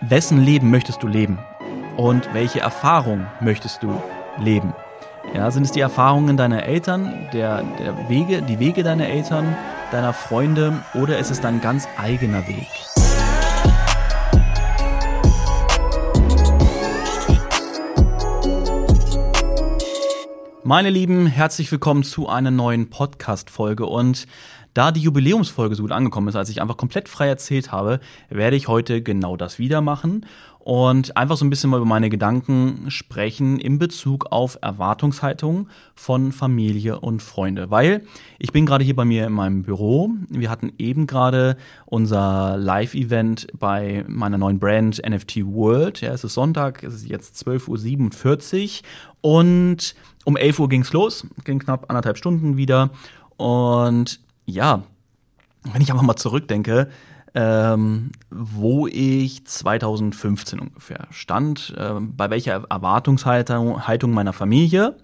wessen Leben möchtest du leben? Und welche Erfahrung möchtest du leben? Ja, sind es die Erfahrungen deiner Eltern, der, der Wege, die Wege deiner Eltern, deiner Freunde oder ist es dein ganz eigener Weg? Meine Lieben, herzlich willkommen zu einer neuen Podcast-Folge und da die Jubiläumsfolge so gut angekommen ist, als ich einfach komplett frei erzählt habe, werde ich heute genau das wieder machen und einfach so ein bisschen mal über meine Gedanken sprechen in Bezug auf Erwartungshaltung von Familie und Freunde. Weil ich bin gerade hier bei mir in meinem Büro. Wir hatten eben gerade unser Live-Event bei meiner neuen Brand NFT World. Ja, es ist Sonntag, es ist jetzt 12.47 Uhr und um 11 Uhr ging's los, ging knapp anderthalb Stunden wieder und ja, wenn ich einfach mal zurückdenke, ähm, wo ich 2015 ungefähr stand, äh, bei welcher Erwartungshaltung meiner Familie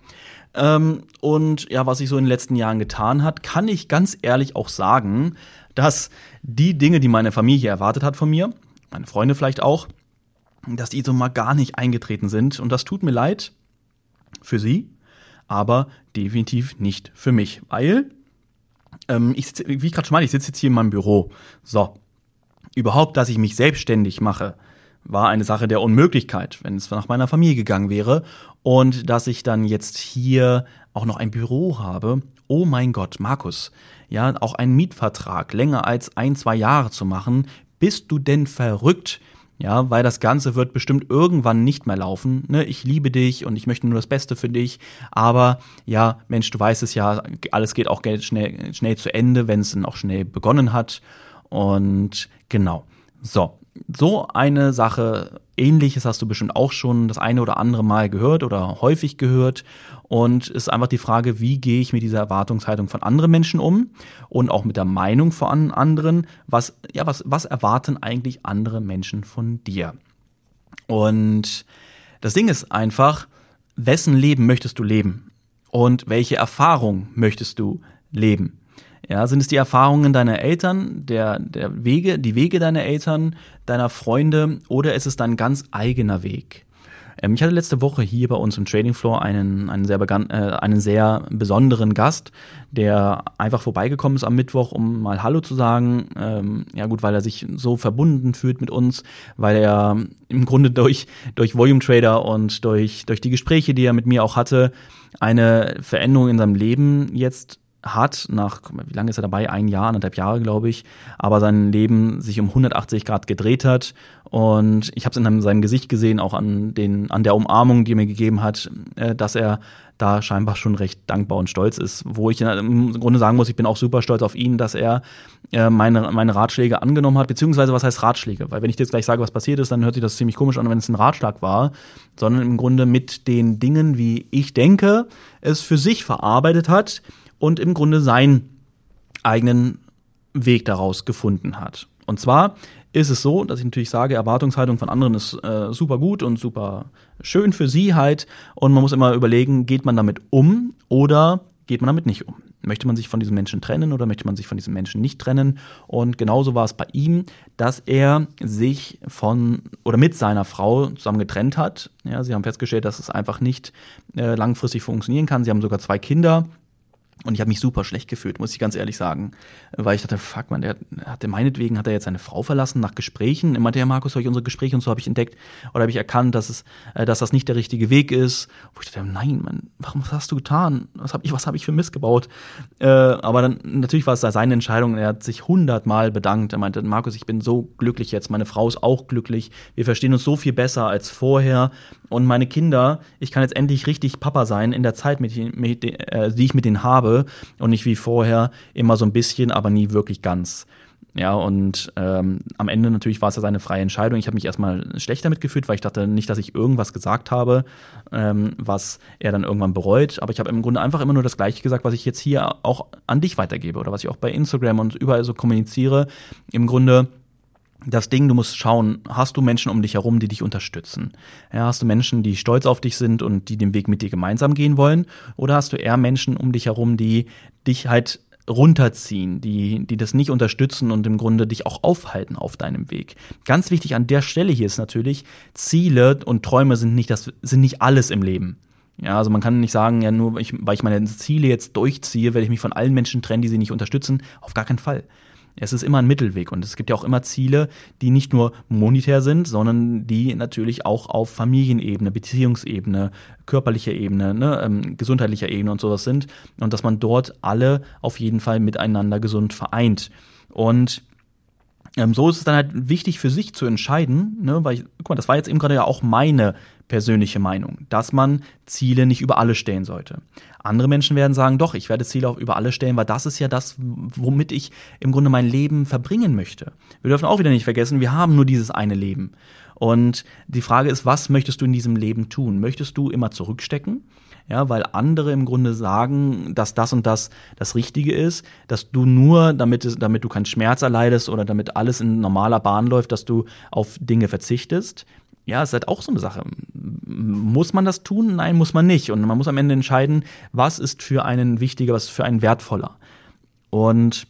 ähm, und ja, was sich so in den letzten Jahren getan hat, kann ich ganz ehrlich auch sagen, dass die Dinge, die meine Familie erwartet hat von mir, meine Freunde vielleicht auch, dass die so mal gar nicht eingetreten sind. Und das tut mir leid für sie, aber definitiv nicht für mich, weil ähm, ich, wie ich gerade schon mal, ich sitze jetzt hier in meinem Büro. So. Überhaupt, dass ich mich selbstständig mache, war eine Sache der Unmöglichkeit, wenn es nach meiner Familie gegangen wäre. Und dass ich dann jetzt hier auch noch ein Büro habe. Oh mein Gott, Markus, ja, auch einen Mietvertrag länger als ein, zwei Jahre zu machen. Bist du denn verrückt? Ja, weil das Ganze wird bestimmt irgendwann nicht mehr laufen. Ne? Ich liebe dich und ich möchte nur das Beste für dich. Aber ja, Mensch, du weißt es ja, alles geht auch schnell, schnell zu Ende, wenn es dann auch schnell begonnen hat. Und genau. So, so eine Sache, ähnliches hast du bestimmt auch schon das eine oder andere Mal gehört oder häufig gehört. Und ist einfach die Frage, wie gehe ich mit dieser Erwartungshaltung von anderen Menschen um und auch mit der Meinung von anderen, was, ja, was, was erwarten eigentlich andere Menschen von dir? Und das Ding ist einfach, wessen Leben möchtest du leben? Und welche Erfahrung möchtest du leben? Ja, sind es die Erfahrungen deiner Eltern, der, der Wege, die Wege deiner Eltern, deiner Freunde oder ist es dein ganz eigener Weg? Ähm, ich hatte letzte Woche hier bei uns im Trading Floor einen, einen, sehr, begann, äh, einen sehr besonderen Gast, der einfach vorbeigekommen ist am Mittwoch, um mal Hallo zu sagen. Ähm, ja gut, weil er sich so verbunden fühlt mit uns, weil er im Grunde durch, durch Volume Trader und durch, durch die Gespräche, die er mit mir auch hatte, eine Veränderung in seinem Leben jetzt hat, nach, wie lange ist er dabei? Ein Jahr, anderthalb Jahre, glaube ich, aber sein Leben sich um 180 Grad gedreht hat. Und ich habe es in seinem Gesicht gesehen, auch an, den, an der Umarmung, die er mir gegeben hat, äh, dass er da scheinbar schon recht dankbar und stolz ist. Wo ich im Grunde sagen muss, ich bin auch super stolz auf ihn, dass er äh, meine, meine Ratschläge angenommen hat, beziehungsweise was heißt Ratschläge? Weil wenn ich jetzt gleich sage, was passiert ist, dann hört sich das ziemlich komisch an, wenn es ein Ratschlag war, sondern im Grunde mit den Dingen, wie ich denke, es für sich verarbeitet hat, und im Grunde seinen eigenen Weg daraus gefunden hat. Und zwar ist es so, dass ich natürlich sage, Erwartungshaltung von anderen ist äh, super gut und super schön für sie halt. Und man muss immer überlegen, geht man damit um oder geht man damit nicht um? Möchte man sich von diesem Menschen trennen oder möchte man sich von diesem Menschen nicht trennen? Und genauso war es bei ihm, dass er sich von oder mit seiner Frau zusammen getrennt hat. Ja, sie haben festgestellt, dass es einfach nicht äh, langfristig funktionieren kann. Sie haben sogar zwei Kinder und ich habe mich super schlecht gefühlt, muss ich ganz ehrlich sagen. Weil ich dachte, fuck man, der hatte meinetwegen hat er jetzt seine Frau verlassen nach Gesprächen. Immer der Markus, habe ich unsere Gespräche und so habe ich entdeckt oder habe ich erkannt, dass es, äh, dass das nicht der richtige Weg ist. Wo ich dachte, nein, Mann, warum was hast du getan? Was habe ich, was habe ich für Mist gebaut? Äh, aber dann natürlich war es da seine Entscheidung. Er hat sich hundertmal bedankt. Er meinte, Markus, ich bin so glücklich jetzt. Meine Frau ist auch glücklich. Wir verstehen uns so viel besser als vorher. Und meine Kinder, ich kann jetzt endlich richtig Papa sein in der Zeit, mit, mit, äh, die ich mit denen habe und nicht wie vorher immer so ein bisschen, aber nie wirklich ganz. Ja, und ähm, am Ende natürlich war es ja seine freie Entscheidung. Ich habe mich erstmal schlecht damit gefühlt, weil ich dachte nicht, dass ich irgendwas gesagt habe, ähm, was er dann irgendwann bereut. Aber ich habe im Grunde einfach immer nur das Gleiche gesagt, was ich jetzt hier auch an dich weitergebe oder was ich auch bei Instagram und überall so kommuniziere. Im Grunde das Ding, du musst schauen, hast du Menschen um dich herum, die dich unterstützen? Ja, hast du Menschen, die stolz auf dich sind und die den Weg mit dir gemeinsam gehen wollen? Oder hast du eher Menschen um dich herum, die dich halt runterziehen, die, die das nicht unterstützen und im Grunde dich auch aufhalten auf deinem Weg. Ganz wichtig an der Stelle hier ist natürlich, Ziele und Träume sind nicht das, sind nicht alles im Leben. Ja, also man kann nicht sagen, ja, nur weil ich, weil ich meine Ziele jetzt durchziehe, werde ich mich von allen Menschen trennen, die sie nicht unterstützen. Auf gar keinen Fall. Es ist immer ein Mittelweg und es gibt ja auch immer Ziele, die nicht nur monetär sind, sondern die natürlich auch auf Familienebene, Beziehungsebene, körperlicher Ebene, ne, ähm, gesundheitlicher Ebene und sowas sind und dass man dort alle auf jeden Fall miteinander gesund vereint. Und ähm, so ist es dann halt wichtig für sich zu entscheiden, ne, weil ich, guck mal, das war jetzt eben gerade ja auch meine persönliche Meinung, dass man Ziele nicht über alle stellen sollte. Andere Menschen werden sagen, doch, ich werde Ziele auch über alle stellen, weil das ist ja das, womit ich im Grunde mein Leben verbringen möchte. Wir dürfen auch wieder nicht vergessen, wir haben nur dieses eine Leben. Und die Frage ist, was möchtest du in diesem Leben tun? Möchtest du immer zurückstecken? Ja, weil andere im Grunde sagen, dass das und das das Richtige ist, dass du nur, damit, damit du keinen Schmerz erleidest oder damit alles in normaler Bahn läuft, dass du auf Dinge verzichtest ja, ist halt auch so eine Sache. Muss man das tun? Nein, muss man nicht. Und man muss am Ende entscheiden, was ist für einen wichtiger, was ist für einen wertvoller. Und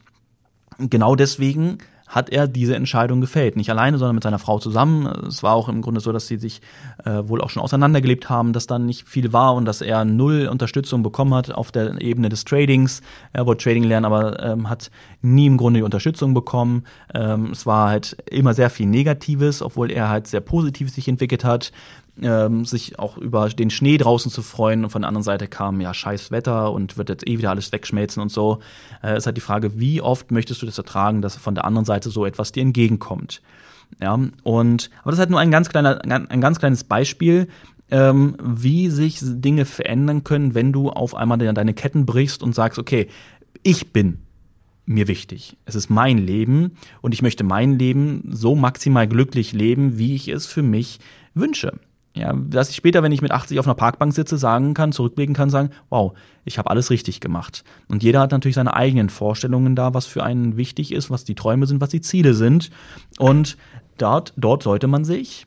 genau deswegen hat er diese Entscheidung gefällt. Nicht alleine, sondern mit seiner Frau zusammen. Es war auch im Grunde so, dass sie sich äh, wohl auch schon auseinandergelebt haben, dass dann nicht viel war und dass er null Unterstützung bekommen hat auf der Ebene des Tradings. Er wollte Trading lernen, aber ähm, hat nie im Grunde die Unterstützung bekommen. Ähm, es war halt immer sehr viel Negatives, obwohl er halt sehr positiv sich entwickelt hat ähm, sich auch über den Schnee draußen zu freuen und von der anderen Seite kam ja scheiß Wetter und wird jetzt eh wieder alles wegschmelzen und so. Äh, ist halt die Frage, wie oft möchtest du das ertragen, dass von der anderen Seite so etwas dir entgegenkommt? Ja, und aber das ist halt nur ein ganz kleiner, ein ganz kleines Beispiel, ähm, wie sich Dinge verändern können, wenn du auf einmal deine Ketten brichst und sagst, okay, ich bin mir wichtig. Es ist mein Leben und ich möchte mein Leben so maximal glücklich leben, wie ich es für mich wünsche. Ja, dass ich später, wenn ich mit 80 auf einer Parkbank sitze, sagen kann, zurückblicken kann, sagen, wow, ich habe alles richtig gemacht. Und jeder hat natürlich seine eigenen Vorstellungen da, was für einen wichtig ist, was die Träume sind, was die Ziele sind. Und dort, dort sollte man sich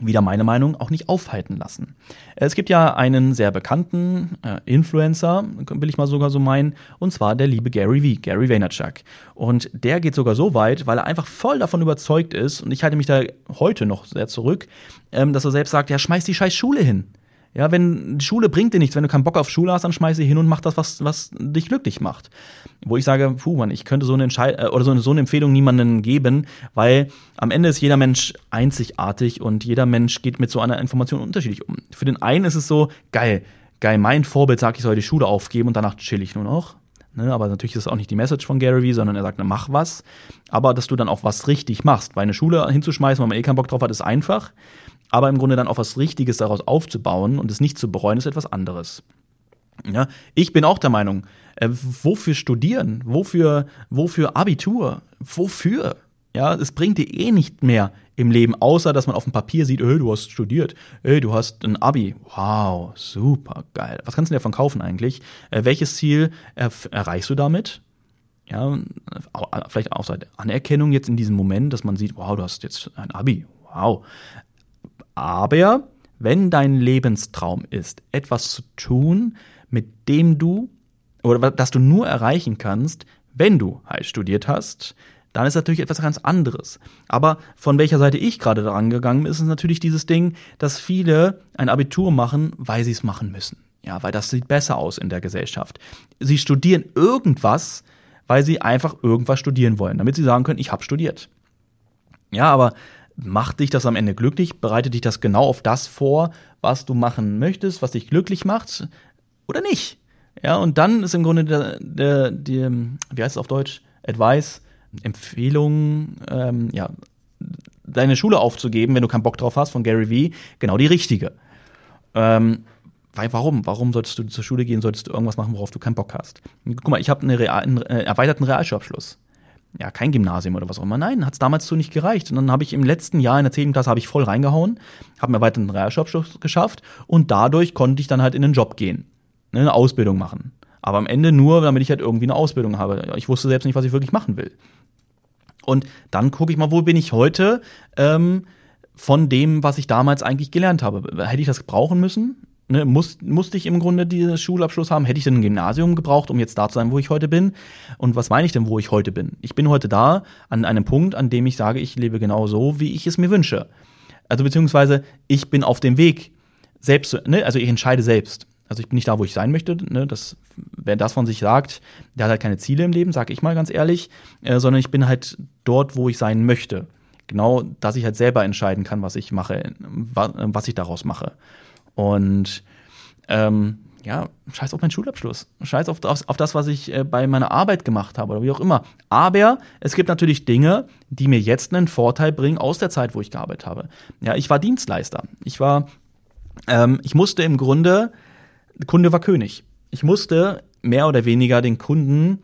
wieder meine Meinung, auch nicht aufhalten lassen. Es gibt ja einen sehr bekannten äh, Influencer, will ich mal sogar so meinen, und zwar der liebe Gary V, Gary Vaynerchuk. Und der geht sogar so weit, weil er einfach voll davon überzeugt ist, und ich halte mich da heute noch sehr zurück, ähm, dass er selbst sagt, ja, schmeiß die scheiß Schule hin. Ja, wenn die Schule bringt dir nichts, wenn du keinen Bock auf Schule hast, dann schmeiß sie hin und mach das, was, was dich glücklich macht. Wo ich sage, puh, man, ich könnte so eine Entscheid äh, oder so eine, so eine Empfehlung niemandem geben, weil am Ende ist jeder Mensch einzigartig und jeder Mensch geht mit so einer Information unterschiedlich um. Für den einen ist es so, geil, geil, mein Vorbild sagt, ich soll die Schule aufgeben und danach chill ich nur noch. Ne, aber natürlich ist das auch nicht die Message von Gary Vee, sondern er sagt, na, mach was. Aber dass du dann auch was richtig machst. Weil eine Schule hinzuschmeißen, weil man eh keinen Bock drauf hat, ist einfach. Aber im Grunde dann auch was Richtiges daraus aufzubauen und es nicht zu bereuen, ist etwas anderes. Ja, ich bin auch der Meinung, äh, wofür studieren? Wofür, wofür Abitur? Wofür? Ja, es bringt dir eh nicht mehr im Leben, außer dass man auf dem Papier sieht, ey, du hast studiert, ey, du hast ein Abi. Wow, super geil. Was kannst du dir davon kaufen eigentlich? Äh, welches Ziel erreichst du damit? Ja, vielleicht auch seit Anerkennung jetzt in diesem Moment, dass man sieht, wow, du hast jetzt ein Abi. Wow. Aber wenn dein Lebenstraum ist, etwas zu tun, mit dem du oder das du nur erreichen kannst, wenn du halt studiert hast, dann ist natürlich etwas ganz anderes. Aber von welcher Seite ich gerade daran gegangen bin, ist es natürlich dieses Ding, dass viele ein Abitur machen, weil sie es machen müssen. Ja, weil das sieht besser aus in der Gesellschaft. Sie studieren irgendwas, weil sie einfach irgendwas studieren wollen, damit sie sagen können, ich habe studiert. Ja, aber macht dich das am Ende glücklich? Bereitet dich das genau auf das vor, was du machen möchtest, was dich glücklich macht oder nicht? Ja, und dann ist im Grunde der, der, der wie heißt es auf Deutsch? Advice, Empfehlung, ähm, ja, deine Schule aufzugeben, wenn du keinen Bock drauf hast, von Gary Vee, genau die richtige. Ähm, weil warum? Warum solltest du zur Schule gehen? Solltest du irgendwas machen, worauf du keinen Bock hast? Guck mal, ich habe einen, Real, einen äh, erweiterten Realschulabschluss. Ja, kein Gymnasium oder was auch immer. Nein, hat es damals so nicht gereicht. Und dann habe ich im letzten Jahr in der 10. Klasse ich voll reingehauen, habe mir erweiterten Realschulabschluss geschafft und dadurch konnte ich dann halt in den Job gehen, ne, eine Ausbildung machen. Aber am Ende nur, damit ich halt irgendwie eine Ausbildung habe. Ich wusste selbst nicht, was ich wirklich machen will. Und dann gucke ich mal, wo bin ich heute ähm, von dem, was ich damals eigentlich gelernt habe. Hätte ich das brauchen müssen? Ne, muss, musste ich im Grunde diesen Schulabschluss haben? Hätte ich denn ein Gymnasium gebraucht, um jetzt da zu sein, wo ich heute bin? Und was meine ich denn, wo ich heute bin? Ich bin heute da an einem Punkt, an dem ich sage, ich lebe genau so, wie ich es mir wünsche. Also beziehungsweise ich bin auf dem Weg selbst, ne, also ich entscheide selbst. Also ich bin nicht da, wo ich sein möchte. Ne? Das, wer das von sich sagt, der hat halt keine Ziele im Leben, sage ich mal ganz ehrlich, äh, sondern ich bin halt dort, wo ich sein möchte. Genau, dass ich halt selber entscheiden kann, was ich mache, was ich daraus mache. Und ähm, ja, scheiß auf meinen Schulabschluss. Scheiß auf, auf, auf das, was ich äh, bei meiner Arbeit gemacht habe oder wie auch immer. Aber es gibt natürlich Dinge, die mir jetzt einen Vorteil bringen aus der Zeit, wo ich gearbeitet habe. Ja, ich war Dienstleister. Ich war, ähm, ich musste im Grunde, Kunde war König. Ich musste mehr oder weniger den Kunden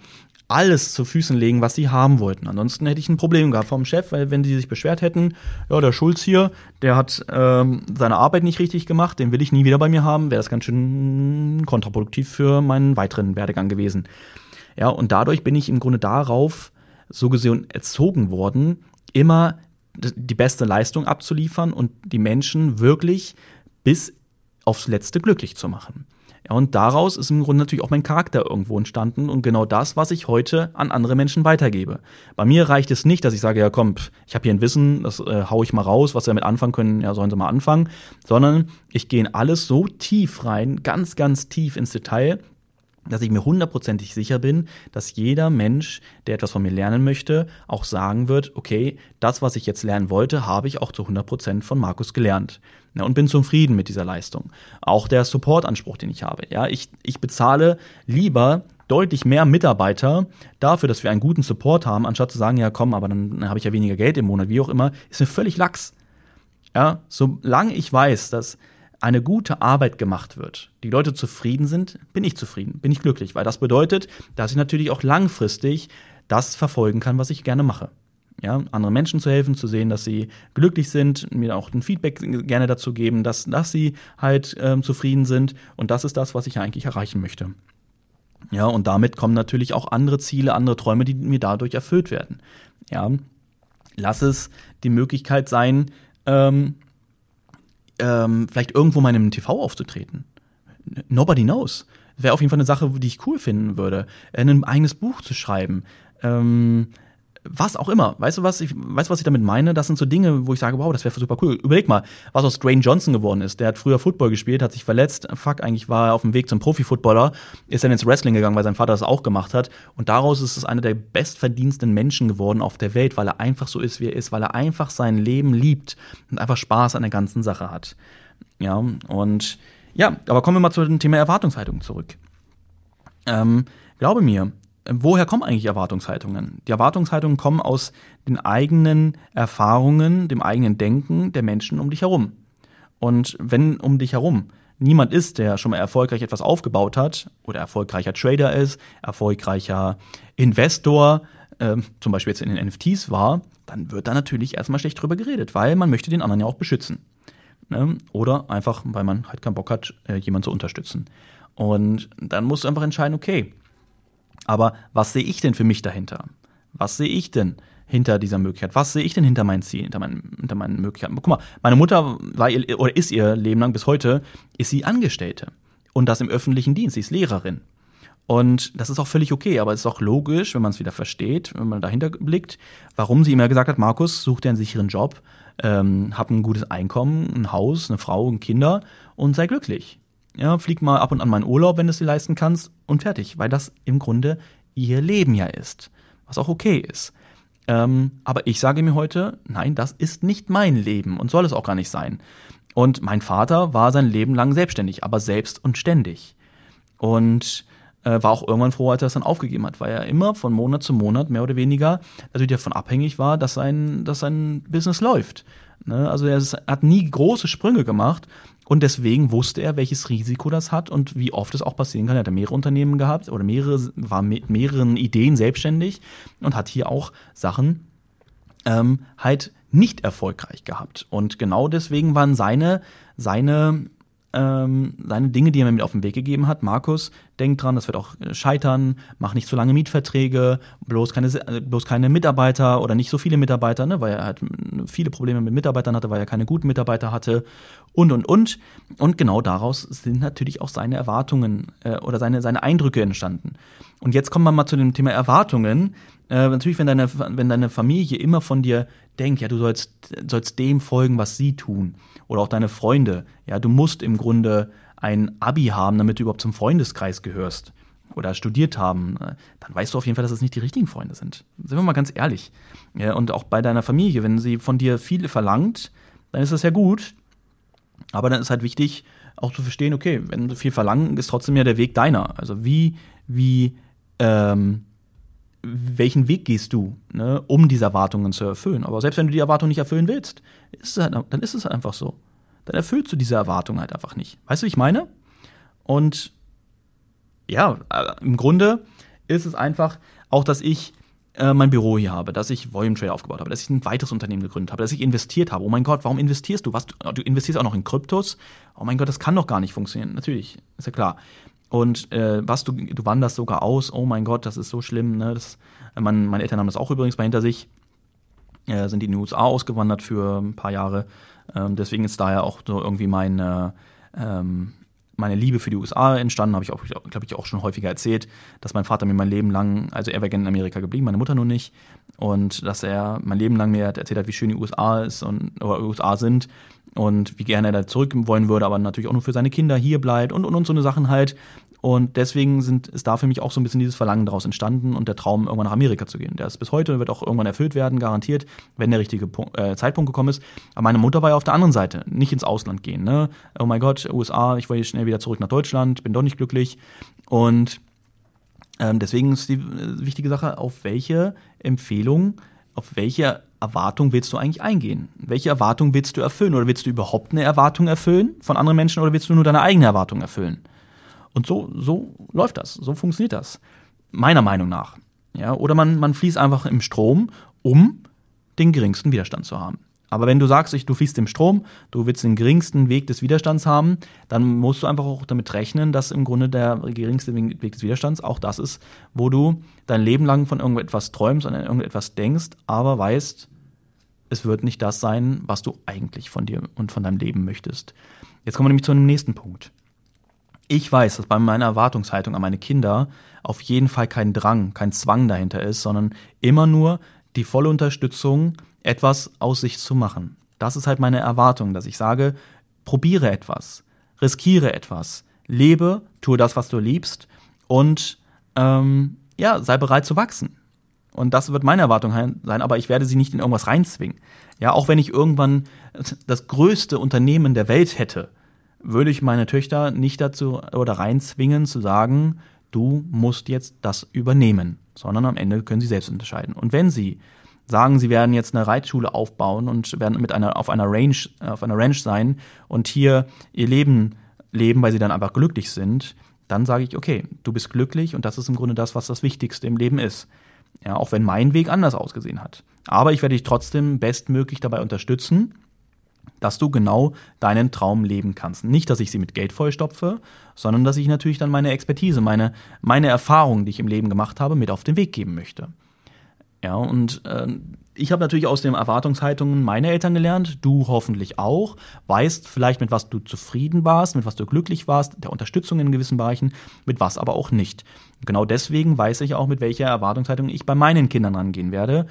alles zu Füßen legen, was sie haben wollten. Ansonsten hätte ich ein Problem gehabt vom Chef, weil wenn die sich beschwert hätten, ja, der Schulz hier, der hat ähm, seine Arbeit nicht richtig gemacht, den will ich nie wieder bei mir haben, wäre das ganz schön kontraproduktiv für meinen weiteren Werdegang gewesen. Ja, und dadurch bin ich im Grunde darauf so gesehen erzogen worden, immer die beste Leistung abzuliefern und die Menschen wirklich bis aufs Letzte glücklich zu machen. Ja, und daraus ist im Grunde natürlich auch mein Charakter irgendwo entstanden und genau das, was ich heute an andere Menschen weitergebe. Bei mir reicht es nicht, dass ich sage, ja komm, ich habe hier ein Wissen, das äh, hau ich mal raus, was sie damit anfangen können, ja sollen sie mal anfangen, sondern ich gehe in alles so tief rein, ganz, ganz tief ins Detail, dass ich mir hundertprozentig sicher bin, dass jeder Mensch, der etwas von mir lernen möchte, auch sagen wird, okay, das, was ich jetzt lernen wollte, habe ich auch zu 100 Prozent von Markus gelernt. Ja, und bin zufrieden mit dieser Leistung. Auch der Supportanspruch, den ich habe. Ja, ich, ich bezahle lieber deutlich mehr Mitarbeiter dafür, dass wir einen guten Support haben, anstatt zu sagen, ja komm, aber dann, dann habe ich ja weniger Geld im Monat, wie auch immer, ist mir völlig lax. Ja, solange ich weiß, dass eine gute Arbeit gemacht wird, die Leute zufrieden sind, bin ich zufrieden, bin ich glücklich, weil das bedeutet, dass ich natürlich auch langfristig das verfolgen kann, was ich gerne mache. Ja, anderen Menschen zu helfen, zu sehen, dass sie glücklich sind, mir auch ein Feedback gerne dazu geben, dass, dass sie halt ähm, zufrieden sind. Und das ist das, was ich eigentlich erreichen möchte. Ja, und damit kommen natürlich auch andere Ziele, andere Träume, die mir dadurch erfüllt werden. Ja, lass es die Möglichkeit sein, ähm, ähm, vielleicht irgendwo mal in einem TV aufzutreten. Nobody knows. Wäre auf jeden Fall eine Sache, die ich cool finden würde. Ein eigenes Buch zu schreiben. Ähm, was auch immer. Weißt du, was ich, weißt du, was ich damit meine? Das sind so Dinge, wo ich sage, wow, das wäre super cool. Überleg mal, was aus Dwayne Johnson geworden ist. Der hat früher Football gespielt, hat sich verletzt. Fuck, eigentlich war er auf dem Weg zum Profi-Footballer, ist dann ins Wrestling gegangen, weil sein Vater das auch gemacht hat. Und daraus ist es einer der bestverdiensten Menschen geworden auf der Welt, weil er einfach so ist, wie er ist, weil er einfach sein Leben liebt und einfach Spaß an der ganzen Sache hat. Ja, und ja, aber kommen wir mal zu dem Thema Erwartungshaltung zurück. Ähm, glaube mir, woher kommen eigentlich Erwartungshaltungen? Die Erwartungshaltungen kommen aus den eigenen Erfahrungen, dem eigenen Denken der Menschen um dich herum. Und wenn um dich herum niemand ist, der schon mal erfolgreich etwas aufgebaut hat oder erfolgreicher Trader ist, erfolgreicher Investor, äh, zum Beispiel jetzt in den NFTs war, dann wird da natürlich erstmal schlecht drüber geredet, weil man möchte den anderen ja auch beschützen. Ne? Oder einfach, weil man halt keinen Bock hat, äh, jemanden zu unterstützen. Und dann musst du einfach entscheiden, okay, aber was sehe ich denn für mich dahinter? Was sehe ich denn hinter dieser Möglichkeit? Was sehe ich denn hinter meinen Zielen, hinter meinen, hinter meinen Möglichkeiten? Guck mal, meine Mutter war ihr, oder ist ihr Leben lang bis heute, ist sie Angestellte. Und das im öffentlichen Dienst. Sie ist Lehrerin. Und das ist auch völlig okay, aber es ist auch logisch, wenn man es wieder versteht, wenn man dahinter blickt, warum sie immer gesagt hat, Markus, such dir einen sicheren Job, ähm, hab ein gutes Einkommen, ein Haus, eine Frau und Kinder und sei glücklich. Ja, flieg mal ab und an in Urlaub, wenn du es dir leisten kannst und fertig, weil das im Grunde ihr Leben ja ist, was auch okay ist. Ähm, aber ich sage mir heute, nein, das ist nicht mein Leben und soll es auch gar nicht sein. Und mein Vater war sein Leben lang selbstständig, aber selbst und ständig. Und äh, war auch irgendwann froh, als er es dann aufgegeben hat, weil er immer von Monat zu Monat mehr oder weniger natürlich davon abhängig war, dass sein, dass sein Business läuft. Ne? Also er hat nie große Sprünge gemacht, und deswegen wusste er, welches Risiko das hat und wie oft es auch passieren kann. Er hat mehrere Unternehmen gehabt oder mehrere, war mit mehreren Ideen selbstständig und hat hier auch Sachen ähm, halt nicht erfolgreich gehabt. Und genau deswegen waren seine, seine ähm, seine Dinge, die er mir mit auf den Weg gegeben hat. Markus, denk dran, das wird auch äh, scheitern, mach nicht zu lange Mietverträge, bloß keine, äh, bloß keine Mitarbeiter oder nicht so viele Mitarbeiter, ne, weil er halt viele Probleme mit Mitarbeitern hatte, weil er keine guten Mitarbeiter hatte und und und. Und genau daraus sind natürlich auch seine Erwartungen äh, oder seine, seine Eindrücke entstanden. Und jetzt kommen wir mal zu dem Thema Erwartungen. Äh, natürlich, wenn deine, wenn deine Familie immer von dir denkt, ja, du sollst, sollst dem folgen, was sie tun. Oder auch deine Freunde. Ja, du musst im Grunde ein Abi haben, damit du überhaupt zum Freundeskreis gehörst. Oder studiert haben, dann weißt du auf jeden Fall, dass es nicht die richtigen Freunde sind. Sind wir mal ganz ehrlich. Ja, und auch bei deiner Familie, wenn sie von dir viel verlangt, dann ist das ja gut. Aber dann ist halt wichtig, auch zu verstehen, okay, wenn sie viel verlangen, ist trotzdem ja der Weg deiner. Also wie, wie ähm, welchen Weg gehst du, ne, um diese Erwartungen zu erfüllen. Aber selbst wenn du die Erwartung nicht erfüllen willst, ist halt, dann ist es halt einfach so. Dann erfüllst du diese Erwartung halt einfach nicht. Weißt du, wie ich meine? Und ja, äh, im Grunde ist es einfach auch, dass ich äh, mein Büro hier habe, dass ich Volume Trade aufgebaut habe, dass ich ein weiteres Unternehmen gegründet habe, dass ich investiert habe. Oh mein Gott, warum investierst du? Was, du investierst auch noch in Kryptos? Oh mein Gott, das kann doch gar nicht funktionieren. Natürlich, ist ja klar. Und äh, was du, du wanderst sogar aus, oh mein Gott, das ist so schlimm. Ne? Das, äh, mein, meine Eltern haben das auch übrigens mal hinter sich, äh, sind in die USA ausgewandert für ein paar Jahre. Ähm, deswegen ist daher auch so irgendwie meine, ähm, meine Liebe für die USA entstanden, habe ich auch, glaube ich, auch schon häufiger erzählt, dass mein Vater mir mein Leben lang, also er wäre gerne in Amerika geblieben, meine Mutter nur nicht, und dass er mein Leben lang mir erzählt hat, wie schön die USA ist und oder USA sind und wie gerne er da zurück wollen würde, aber natürlich auch nur für seine Kinder hier bleibt und und und so eine Sachen halt. Und deswegen sind, ist da für mich auch so ein bisschen dieses Verlangen daraus entstanden und der Traum, irgendwann nach Amerika zu gehen. Der ist bis heute, wird auch irgendwann erfüllt werden, garantiert, wenn der richtige Punkt, äh, Zeitpunkt gekommen ist. Aber meine Mutter war ja auf der anderen Seite, nicht ins Ausland gehen. Ne? Oh mein Gott, USA, ich wollte schnell wieder zurück nach Deutschland, bin doch nicht glücklich. Und ähm, deswegen ist die äh, wichtige Sache, auf welche Empfehlung, auf welche Erwartung willst du eigentlich eingehen? Welche Erwartung willst du erfüllen? Oder willst du überhaupt eine Erwartung erfüllen von anderen Menschen oder willst du nur deine eigene Erwartung erfüllen? Und so, so läuft das, so funktioniert das. Meiner Meinung nach. Ja, oder man, man fließt einfach im Strom, um den geringsten Widerstand zu haben. Aber wenn du sagst, du fließt im Strom, du willst den geringsten Weg des Widerstands haben, dann musst du einfach auch damit rechnen, dass im Grunde der geringste Weg des Widerstands auch das ist, wo du dein Leben lang von irgendetwas träumst und an irgendetwas denkst, aber weißt, es wird nicht das sein, was du eigentlich von dir und von deinem Leben möchtest. Jetzt kommen wir nämlich zu einem nächsten Punkt. Ich weiß, dass bei meiner Erwartungshaltung an meine Kinder auf jeden Fall kein Drang, kein Zwang dahinter ist, sondern immer nur die volle Unterstützung, etwas aus sich zu machen. Das ist halt meine Erwartung, dass ich sage, probiere etwas, riskiere etwas, lebe, tue das, was du liebst und ähm, ja, sei bereit zu wachsen. Und das wird meine Erwartung sein, aber ich werde sie nicht in irgendwas reinzwingen. Ja, auch wenn ich irgendwann das größte Unternehmen der Welt hätte, würde ich meine Töchter nicht dazu oder reinzwingen zu sagen, du musst jetzt das übernehmen, sondern am Ende können sie selbst entscheiden. Und wenn sie sagen, sie werden jetzt eine Reitschule aufbauen und werden mit einer auf einer Range auf einer Ranch sein und hier ihr Leben leben, weil sie dann einfach glücklich sind, dann sage ich, okay, du bist glücklich und das ist im Grunde das, was das Wichtigste im Leben ist. Ja, auch wenn mein Weg anders ausgesehen hat. Aber ich werde dich trotzdem bestmöglich dabei unterstützen dass du genau deinen Traum leben kannst. Nicht, dass ich sie mit Geld vollstopfe, sondern dass ich natürlich dann meine Expertise, meine, meine Erfahrungen, die ich im Leben gemacht habe, mit auf den Weg geben möchte. Ja, und äh, ich habe natürlich aus den Erwartungshaltungen meiner Eltern gelernt, du hoffentlich auch, weißt vielleicht, mit was du zufrieden warst, mit was du glücklich warst, der Unterstützung in gewissen Bereichen, mit was aber auch nicht. Genau deswegen weiß ich auch, mit welcher Erwartungshaltung ich bei meinen Kindern rangehen werde,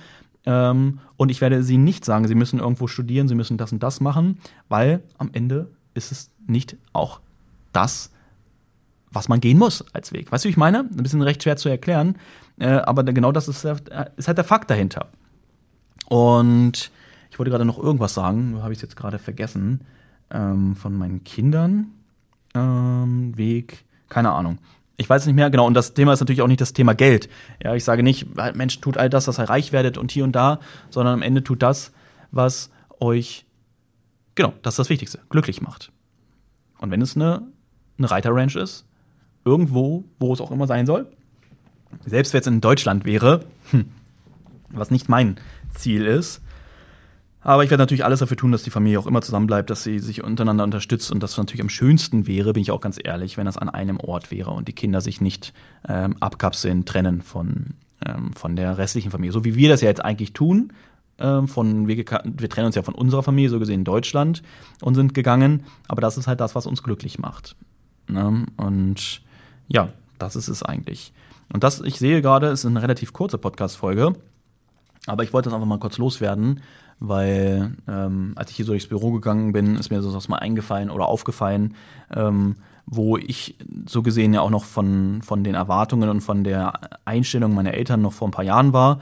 ähm, und ich werde sie nicht sagen, sie müssen irgendwo studieren, sie müssen das und das machen, weil am Ende ist es nicht auch das, was man gehen muss als Weg. Weißt du, wie ich meine? Ein bisschen recht schwer zu erklären, äh, aber genau das ist, ist halt der Fakt dahinter. Und ich wollte gerade noch irgendwas sagen, habe ich es jetzt gerade vergessen, ähm, von meinen Kindern. Ähm, Weg, keine Ahnung ich weiß nicht mehr genau. Und das Thema ist natürlich auch nicht das Thema Geld. Ja, ich sage nicht, Mensch, tut all das, dass ihr reich werdet und hier und da, sondern am Ende tut das, was euch, genau, das ist das Wichtigste, glücklich macht. Und wenn es eine, eine Reiterranch ist, irgendwo, wo es auch immer sein soll, selbst wenn es in Deutschland wäre, hm, was nicht mein Ziel ist, Aber ich werde natürlich alles dafür tun, dass die Familie auch immer zusammenbleibt, dass sie sich untereinander unterstützt und das natürlich am schönsten wäre, bin ich auch ganz ehrlich, wenn das an einem Ort wäre und die Kinder sich nicht ähm, abkapseln, trennen von, ähm, von der restlichen Familie. So wie wir das ja jetzt eigentlich tun. Ähm, von, wir, wir trennen uns ja von unserer Familie, so gesehen in Deutschland, und sind gegangen. Aber das ist halt das, was uns glücklich macht. Ne? Und ja, das ist es eigentlich. Und das, ich sehe gerade, ist eine relativ kurze Podcast-Folge. Aber ich wollte das einfach mal kurz loswerden, weil ähm, als ich hier so durchs Büro gegangen bin, ist mir so was mal eingefallen oder aufgefallen, ähm, wo ich so gesehen ja auch noch von, von den Erwartungen und von der Einstellung meiner Eltern noch vor ein paar Jahren war.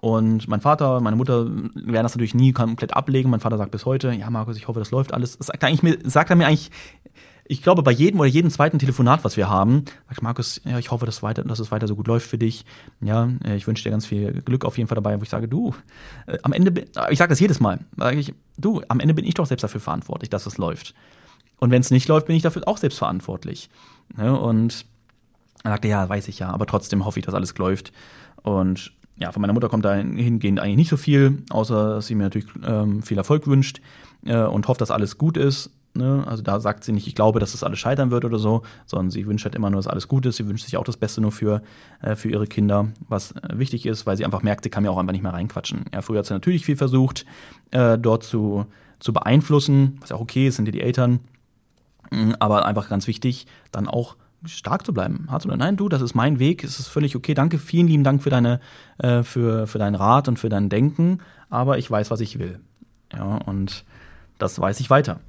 Und mein Vater, meine Mutter werden das natürlich nie komplett ablegen. Mein Vater sagt bis heute, ja Markus, ich hoffe, das läuft alles. Sagt er, eigentlich, sagt er mir eigentlich ich glaube, bei jedem oder jedem zweiten Telefonat, was wir haben, sagt Markus, ja, ich hoffe, dass, weiter, dass es weiter so gut läuft für dich. Ja, äh, ich wünsche dir ganz viel Glück auf jeden Fall dabei, wo ich sage, du, äh, am Ende, äh, ich sage das jedes Mal, sage ich, du, am Ende bin ich doch selbst dafür verantwortlich, dass es läuft. Und wenn es nicht läuft, bin ich dafür auch selbst verantwortlich. Ja, und er sagte, ja, weiß ich ja, aber trotzdem hoffe ich, dass alles läuft. Und ja, von meiner Mutter kommt da hingehend eigentlich nicht so viel, außer dass sie mir natürlich ähm, viel Erfolg wünscht äh, und hofft, dass alles gut ist. Ne? Also da sagt sie nicht, ich glaube, dass das alles scheitern wird oder so, sondern sie wünscht halt immer nur, dass alles gut ist. Sie wünscht sich auch das Beste nur für, äh, für ihre Kinder, was äh, wichtig ist, weil sie einfach merkt, sie kann mir auch einfach nicht mehr reinquatschen. Ja, früher hat sie natürlich viel versucht, äh, dort zu, zu beeinflussen, was auch okay ist, sind ja die Eltern. Mhm, aber einfach ganz wichtig, dann auch stark zu bleiben. Hart oder nein, du, das ist mein Weg, es ist völlig okay. Danke, vielen lieben Dank für deine, äh, für, für deinen Rat und für dein Denken, aber ich weiß, was ich will. Ja, und das weiß ich weiter.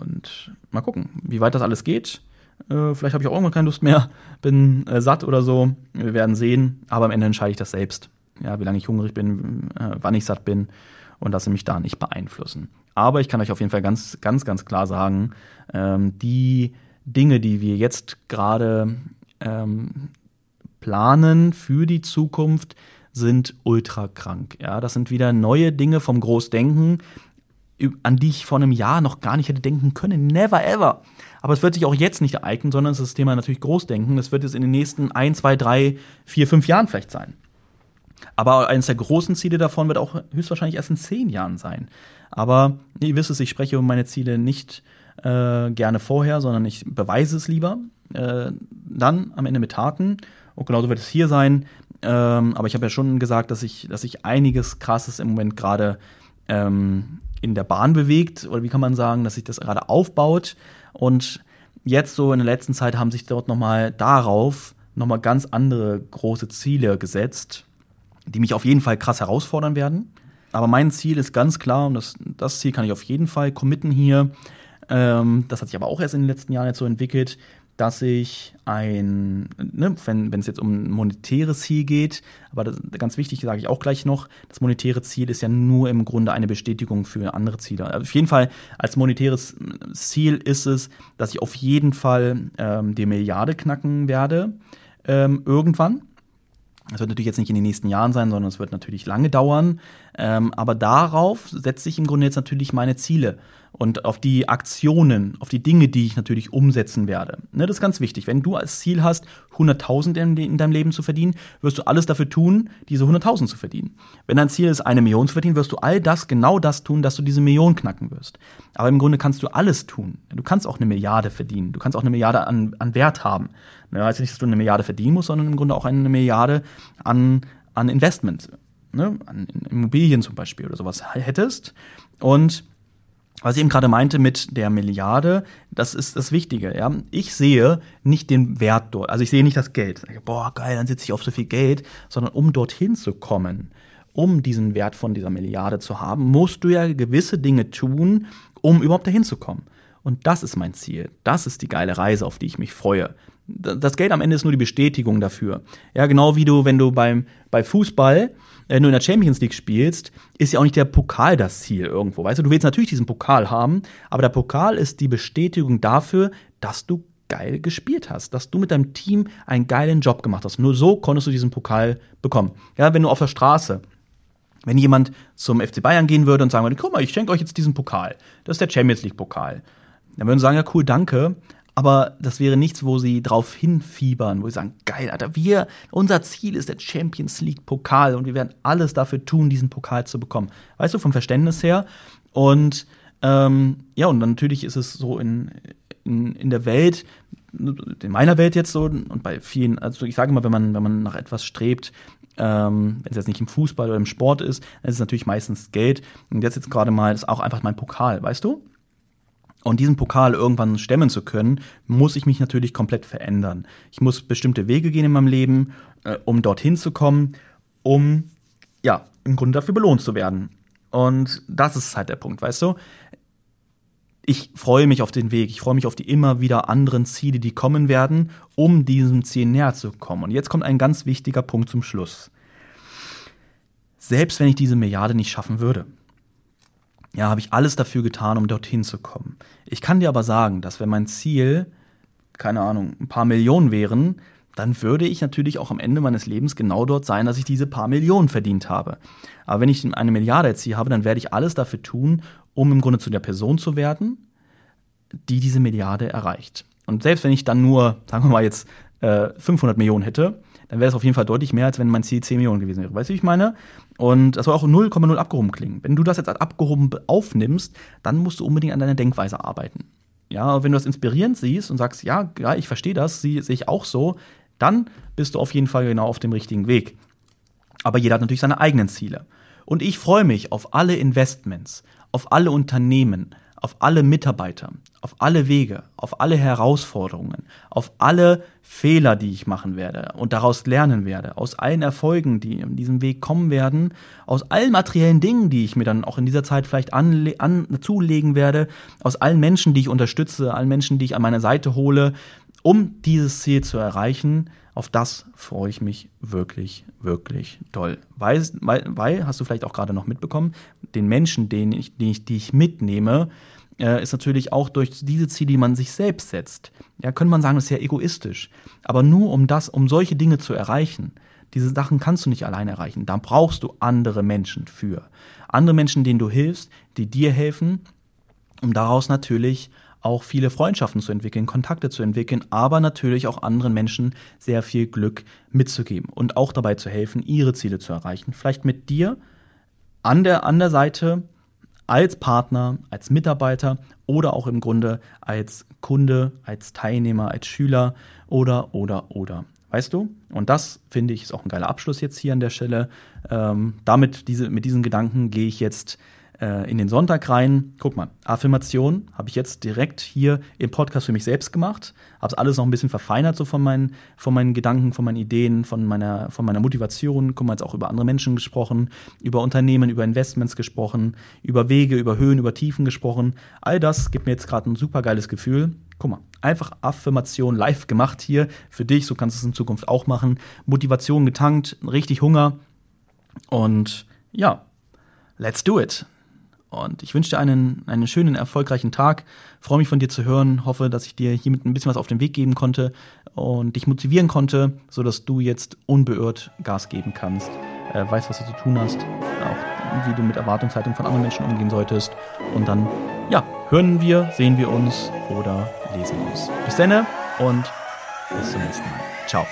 Und mal gucken, wie weit das alles geht. Äh, vielleicht habe ich auch irgendwann keine Lust mehr, bin äh, satt oder so. Wir werden sehen. Aber am Ende entscheide ich das selbst. Ja, wie lange ich hungrig bin, äh, wann ich satt bin und lasse mich da nicht beeinflussen. Aber ich kann euch auf jeden Fall ganz, ganz, ganz klar sagen, ähm, die Dinge, die wir jetzt gerade ähm, planen für die Zukunft, sind ultra krank. Ja, das sind wieder neue Dinge vom Großdenken, an die ich vor einem Jahr noch gar nicht hätte denken können. Never ever. Aber es wird sich auch jetzt nicht ereignen, sondern es ist das Thema natürlich Großdenken. Das wird es in den nächsten ein, zwei, drei, vier, fünf Jahren vielleicht sein. Aber eines der großen Ziele davon wird auch höchstwahrscheinlich erst in zehn Jahren sein. Aber ihr wisst es, ich spreche um meine Ziele nicht äh, gerne vorher, sondern ich beweise es lieber. Äh, dann am Ende mit Taten. Und genauso wird es hier sein. Ähm, aber ich habe ja schon gesagt, dass ich, dass ich einiges Krasses im Moment gerade ähm, in der Bahn bewegt oder wie kann man sagen, dass sich das gerade aufbaut und jetzt so in der letzten Zeit haben sich dort nochmal darauf nochmal ganz andere große Ziele gesetzt, die mich auf jeden Fall krass herausfordern werden. Aber mein Ziel ist ganz klar und das, das Ziel kann ich auf jeden Fall committen hier. Ähm, das hat sich aber auch erst in den letzten Jahren jetzt so entwickelt, dass ich ein, ne, wenn es jetzt um ein monetäres Ziel geht, aber das, ganz wichtig sage ich auch gleich noch, das monetäre Ziel ist ja nur im Grunde eine Bestätigung für andere Ziele. Also auf jeden Fall als monetäres Ziel ist es, dass ich auf jeden Fall ähm, die Milliarde knacken werde ähm, irgendwann. Das wird natürlich jetzt nicht in den nächsten Jahren sein, sondern es wird natürlich lange dauern. Ähm, aber darauf setze ich im Grunde jetzt natürlich meine Ziele und auf die Aktionen, auf die Dinge, die ich natürlich umsetzen werde. Ne, das ist ganz wichtig. Wenn du als Ziel hast, 100.000 in, in, deinem Leben zu verdienen, wirst du alles dafür tun, diese 100.000 zu verdienen. Wenn dein Ziel ist, eine Million zu verdienen, wirst du all das, genau das tun, dass du diese Million knacken wirst. Aber im Grunde kannst du alles tun. Du kannst auch eine Milliarde verdienen. Du kannst auch eine Milliarde an, an Wert haben. Ne, heißt nicht, dass du eine Milliarde verdienen musst, sondern im Grunde auch eine Milliarde an, an Investment, ne, an Immobilien zum Beispiel oder sowas hättest. Und was ich eben gerade meinte mit der Milliarde, das ist das Wichtige. Ja? Ich sehe nicht den Wert dort, also ich sehe nicht das Geld. Boah, geil, dann sitze ich auf so viel Geld, sondern um dorthin zu kommen, um diesen Wert von dieser Milliarde zu haben, musst du ja gewisse Dinge tun, um überhaupt dahin zu kommen. Und das ist mein Ziel. Das ist die geile Reise, auf die ich mich freue. Das Geld am Ende ist nur die Bestätigung dafür. Ja, genau wie du, wenn du beim, bei Fußball äh, nur in der Champions League spielst, ist ja auch nicht der Pokal das Ziel irgendwo. Weißt du, du willst natürlich diesen Pokal haben, aber der Pokal ist die Bestätigung dafür, dass du geil gespielt hast, dass du mit deinem Team einen geilen Job gemacht hast. Nur so konntest du diesen Pokal bekommen. Ja, wenn du auf der Straße wenn jemand zum FC Bayern gehen würde und sagen würde, guck mal, ich schenke euch jetzt diesen Pokal. Das ist der Champions League Pokal. Dann würden sie sagen, ja cool, danke, aber das wäre nichts, wo sie drauf hinfiebern, wo sie sagen, geil, Alter, wir, unser Ziel ist der Champions League Pokal und wir werden alles dafür tun, diesen Pokal zu bekommen. Weißt du, vom Verständnis her. Und ähm, ja, und natürlich ist es so in, in, in der Welt, in meiner Welt jetzt so und bei vielen, also ich sage mal, wenn man, wenn man nach etwas strebt, ähm, wenn es jetzt nicht im Fußball oder im Sport ist, dann ist es natürlich meistens Geld. Und jetzt jetzt gerade mal, ist auch einfach mein Pokal, weißt du? Und diesen Pokal irgendwann stemmen zu können, muss ich mich natürlich komplett verändern. Ich muss bestimmte Wege gehen in meinem Leben, äh, um dorthin zu kommen, um ja, im Grunde dafür belohnt zu werden. Und das ist halt der Punkt, weißt du? Ich freue mich auf den Weg, ich freue mich auf die immer wieder anderen Ziele, die kommen werden, um diesem Ziel näher zu kommen. Und jetzt kommt ein ganz wichtiger Punkt zum Schluss. Selbst wenn ich diese Milliarde nicht schaffen würde, ja, habe ich alles dafür getan, um dorthin zu kommen. Ich kann dir aber sagen, dass wenn mein Ziel, keine Ahnung, ein paar Millionen wären, dann würde ich natürlich auch am Ende meines Lebens genau dort sein, dass ich diese paar Millionen verdient habe. Aber wenn ich eine Milliarde Ziel habe, dann werde ich alles dafür tun, um im Grunde zu der Person zu werden, die diese Milliarde erreicht. Und selbst wenn ich dann nur, sagen wir mal jetzt, äh, 500 Millionen hätte, dann wäre es auf jeden Fall deutlich mehr, als wenn mein Ziel 10 Millionen gewesen wäre. Weißt du, wie ich meine? Und das soll auch 0,0 abgehoben klingen. Wenn du das jetzt als abgehoben aufnimmst, dann musst du unbedingt an deiner Denkweise arbeiten. Ja, wenn du das inspirierend siehst und sagst, ja, ja, ich verstehe das, sehe ich auch so, dann bist du auf jeden Fall genau auf dem richtigen Weg. Aber jeder hat natürlich seine eigenen Ziele. Und ich freue mich auf alle Investments, auf alle Unternehmen, auf alle Mitarbeiter, auf alle Wege, auf alle Herausforderungen, auf alle Fehler, die ich machen werde und daraus lernen werde, aus allen Erfolgen, die in diesem Weg kommen werden, aus allen materiellen Dingen, die ich mir dann auch in dieser Zeit vielleicht an, zulegen werde, aus allen Menschen, die ich unterstütze, allen Menschen, die ich an meine Seite hole, um dieses Ziel zu erreichen, auf das freue ich mich wirklich, wirklich toll. Weil, weil, weil hast du vielleicht auch gerade noch mitbekommen, den Menschen, den ich, den ich, die ich mitnehme, äh, ist natürlich auch durch diese Ziele, die man sich selbst setzt. Ja, könnte man sagen, ist ja egoistisch. Aber nur um das, um solche Dinge zu erreichen, diese Sachen kannst du nicht allein erreichen. Da brauchst du andere Menschen für. Andere Menschen, denen du hilfst, die dir helfen, um daraus natürlich auch viele Freundschaften zu entwickeln, Kontakte zu entwickeln, aber natürlich auch anderen Menschen sehr viel Glück mitzugeben und auch dabei zu helfen, ihre Ziele zu erreichen. Vielleicht mit dir an der, an der Seite als Partner, als Mitarbeiter oder auch im Grunde als Kunde, als Teilnehmer, als Schüler oder, oder, oder. Weißt du? Und das finde ich ist auch ein geiler Abschluss jetzt hier an der Stelle. Ähm, damit diese, mit diesen Gedanken gehe ich jetzt äh, in den Sonntag rein. Guck mal, Affirmation habe ich jetzt direkt hier im Podcast für mich selbst gemacht. Habe es alles noch ein bisschen verfeinert so von meinen, von meinen Gedanken, von meinen Ideen, von meiner, von meiner Motivation. Guck mal, jetzt auch über andere Menschen gesprochen, über Unternehmen, über Investments gesprochen, über Wege, über Höhen, über Tiefen gesprochen. All das gibt mir jetzt gerade ein super geiles Gefühl. Guck mal, einfach Affirmation live gemacht hier für dich. So kannst du es in Zukunft auch machen. Motivation getankt, richtig Hunger. Und ja, let's do it. Und ich wünsche dir einen, einen schönen, erfolgreichen Tag. Freue mich von dir zu hören. Hoffe, dass ich dir hiermit ein bisschen was auf den Weg geben konnte und dich motivieren konnte, sodass du jetzt unbeirrt Gas geben kannst, äh, weißt, was du zu tun hast, auch wie du mit Erwartungshaltung von anderen Menschen umgehen solltest. Und dann, ja, hören wir, sehen wir uns oder lesen uns. Bis dann und bis zum nächsten Mal. Ciao.